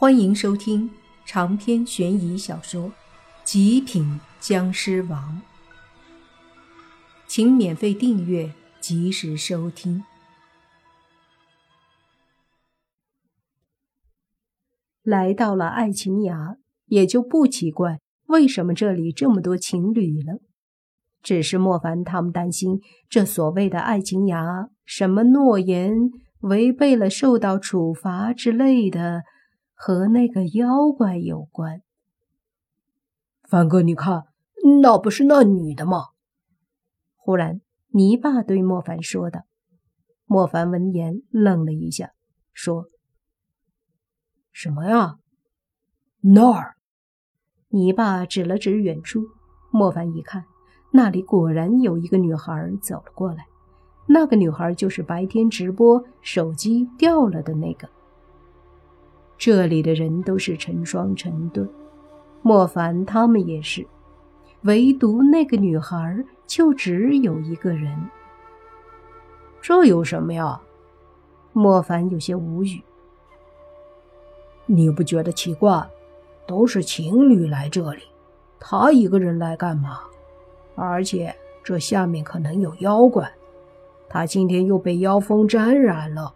欢迎收听长篇悬疑小说《极品僵尸王》，请免费订阅，及时收听。来到了爱情崖，也就不奇怪为什么这里这么多情侣了。只是莫凡他们担心，这所谓的爱情崖，什么诺言违背了，受到处罚之类的。和那个妖怪有关。凡哥，你看，那不是那女的吗？忽然，泥巴对莫凡说道。莫凡闻言愣了一下，说：“什么呀？那儿？”泥巴指了指远处。莫凡一看，那里果然有一个女孩走了过来。那个女孩就是白天直播手机掉了的那个。这里的人都是成双成对，莫凡他们也是，唯独那个女孩就只有一个人。这有什么呀？莫凡有些无语。你不觉得奇怪？都是情侣来这里，他一个人来干嘛？而且这下面可能有妖怪，他今天又被妖风沾染了。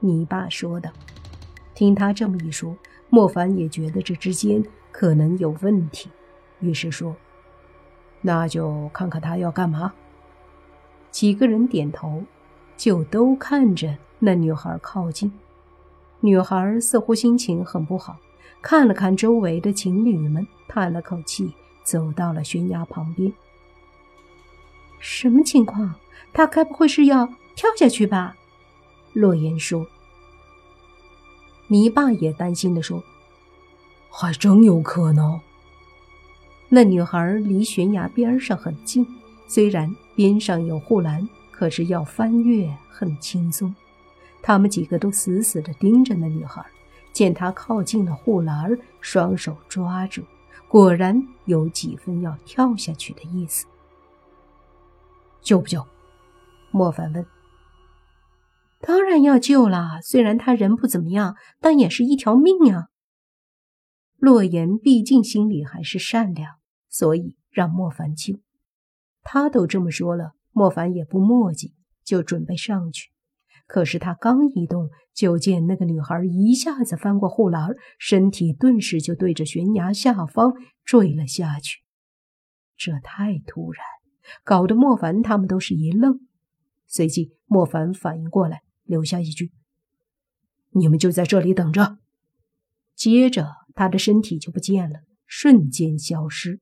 你爸说的。听他这么一说，莫凡也觉得这之间可能有问题，于是说：“那就看看他要干嘛。”几个人点头，就都看着那女孩靠近。女孩似乎心情很不好，看了看周围的情侣们，叹了口气，走到了悬崖旁边。什么情况？他该不会是要跳下去吧？洛言说。你爸也担心的说：“还真有可能。”那女孩离悬崖边上很近，虽然边上有护栏，可是要翻越很轻松。他们几个都死死的盯着那女孩，见她靠近了护栏，双手抓住，果然有几分要跳下去的意思。救不救？莫凡问。当然要救了，虽然他人不怎么样，但也是一条命啊。洛言毕竟心里还是善良，所以让莫凡救。他都这么说了，莫凡也不墨迹，就准备上去。可是他刚一动，就见那个女孩一下子翻过护栏，身体顿时就对着悬崖下方坠了下去。这太突然，搞得莫凡他们都是一愣。随即，莫凡反应过来。留下一句：“你们就在这里等着。”接着，他的身体就不见了，瞬间消失。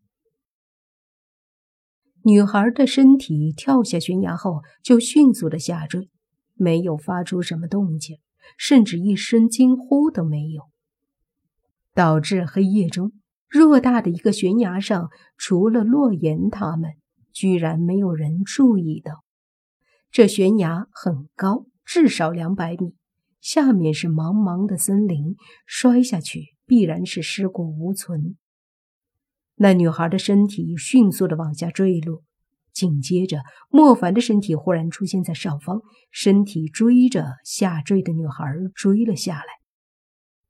女孩的身体跳下悬崖后，就迅速的下坠，没有发出什么动静，甚至一声惊呼都没有，导致黑夜中偌大的一个悬崖上，除了洛言他们，居然没有人注意到这悬崖很高。至少两百米，下面是茫茫的森林，摔下去必然是尸骨无存。那女孩的身体迅速的往下坠落，紧接着莫凡的身体忽然出现在上方，身体追着下坠的女孩追了下来。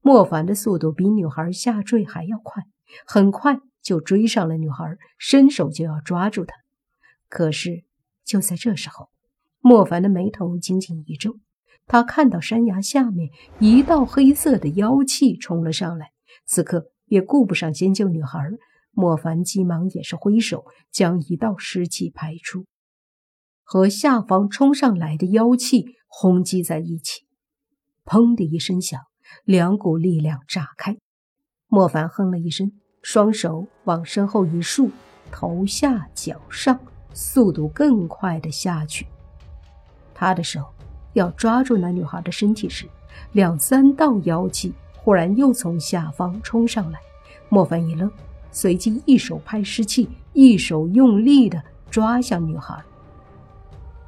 莫凡的速度比女孩下坠还要快，很快就追上了女孩，伸手就要抓住她。可是就在这时候。莫凡的眉头紧紧一皱，他看到山崖下面一道黑色的妖气冲了上来，此刻也顾不上先救女孩，莫凡急忙也是挥手将一道尸气排出，和下方冲上来的妖气轰击在一起，砰的一声响，两股力量炸开。莫凡哼了一声，双手往身后一竖，头下脚上，速度更快的下去。他的手要抓住那女孩的身体时，两三道妖气忽然又从下方冲上来。莫凡一愣，随即一手拍尸气，一手用力的抓向女孩。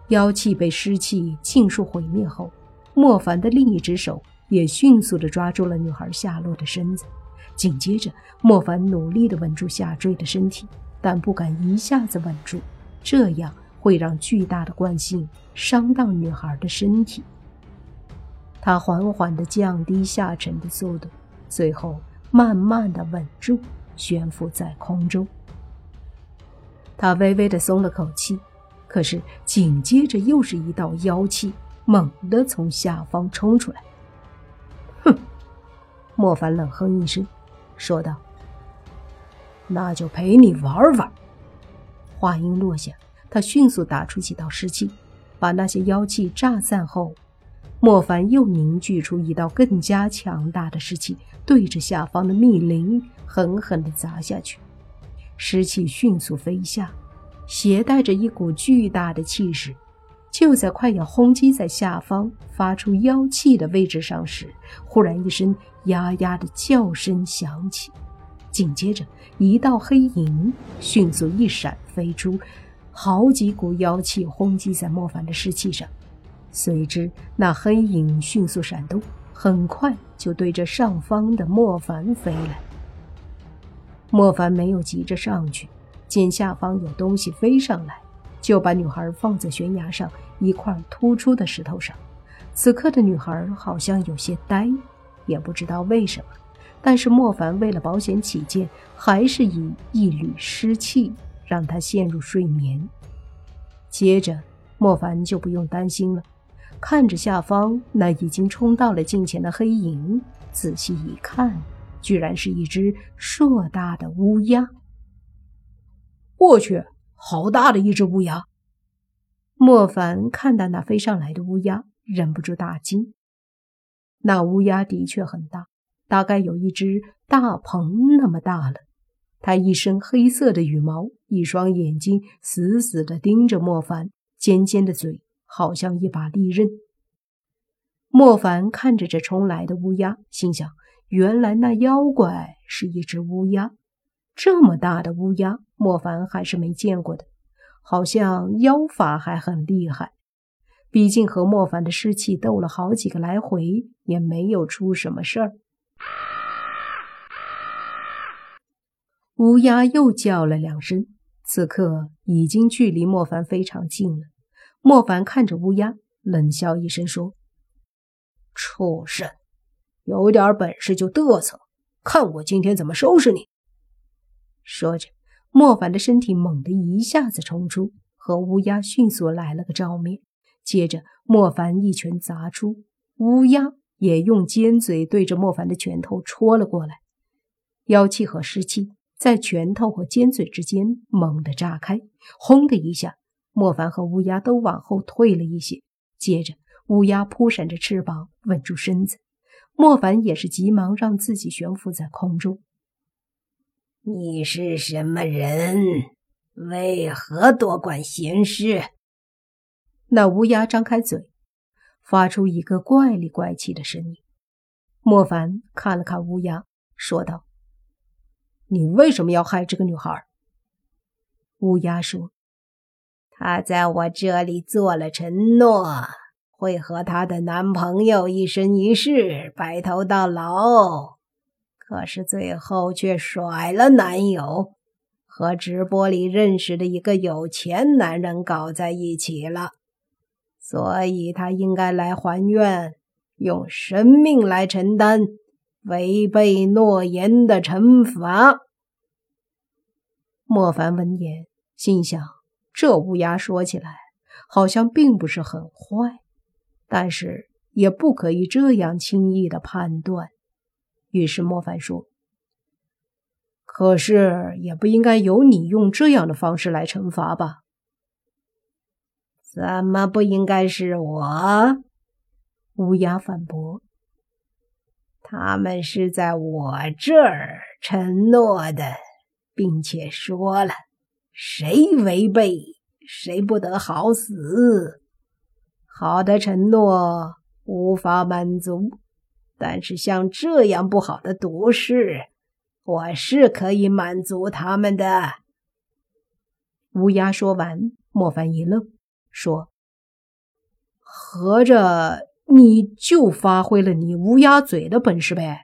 妖气被尸气尽数毁灭后，莫凡的另一只手也迅速的抓住了女孩下落的身子。紧接着，莫凡努力的稳住下坠的身体，但不敢一下子稳住，这样。会让巨大的惯性伤到女孩的身体。他缓缓地降低下沉的速度，最后慢慢的稳住，悬浮在空中。他微微的松了口气，可是紧接着又是一道妖气猛地从下方冲出来。哼！莫凡冷哼一声，说道：“那就陪你玩玩。”话音落下，他迅速打出几道湿气，把那些妖气炸散后，莫凡又凝聚出一道更加强大的湿气，对着下方的密林狠狠地砸下去。湿气迅速飞下，携带着一股巨大的气势。就在快要轰击在下方发出妖气的位置上时，忽然一声呀呀的叫声响起，紧接着一道黑影迅速一闪飞出，好几股妖气轰击在莫凡的尸气上。随之，那黑影迅速闪动，很快就对着上方的莫凡飞来。莫凡没有急着上去，见下方有东西飞上来。就把女孩放在悬崖上一块突出的石头上。此刻的女孩好像有些呆，也不知道为什么。但是莫凡为了保险起见，还是以一缕湿气让他陷入睡眠。接着，莫凡就不用担心了，看着下方那已经冲到了近前的黑影，仔细一看，居然是一只硕大的乌鸦。我去！好大的一只乌鸦！莫凡看到那飞上来的乌鸦，忍不住大惊。那乌鸦的确很大，大概有一只大鹏那么大了。它一身黑色的羽毛，一双眼睛死死地盯着莫凡，尖尖的嘴好像一把利刃。莫凡看着这冲来的乌鸦，心想：原来那妖怪是一只乌鸦。这么大的乌鸦，莫凡还是没见过的，好像妖法还很厉害。毕竟和莫凡的尸气斗了好几个来回，也没有出什么事儿。乌鸦又叫了两声，此刻已经距离莫凡非常近了。莫凡看着乌鸦，冷笑一声说：“畜生，有点本事就嘚瑟，看我今天怎么收拾你！”说着，莫凡的身体猛地一下子冲出，和乌鸦迅速来了个照面。接着，莫凡一拳砸出，乌鸦也用尖嘴对着莫凡的拳头戳了过来。妖气和湿气在拳头和尖嘴之间猛地炸开，轰的一下，莫凡和乌鸦都往后退了一些。接着，乌鸦扑闪着翅膀稳住身子，莫凡也是急忙让自己悬浮在空中。你是什么人？为何多管闲事？那乌鸦张开嘴，发出一个怪里怪气的声音。莫凡看了看乌鸦，说道：“你为什么要害这个女孩？”乌鸦说：“她在我这里做了承诺，会和她的男朋友一生一世，白头到老。”可是最后却甩了男友，和直播里认识的一个有钱男人搞在一起了，所以他应该来还愿，用生命来承担违背诺言的惩罚。莫凡闻言心想：这乌鸦说起来好像并不是很坏，但是也不可以这样轻易的判断。于是莫凡说：“可是也不应该由你用这样的方式来惩罚吧？怎么不应该是我？”乌鸦反驳：“他们是在我这儿承诺的，并且说了，谁违背，谁不得好死。好的承诺无法满足。”但是像这样不好的毒誓，我是可以满足他们的。乌鸦说完，莫凡一愣，说：“合着你就发挥了你乌鸦嘴的本事呗？”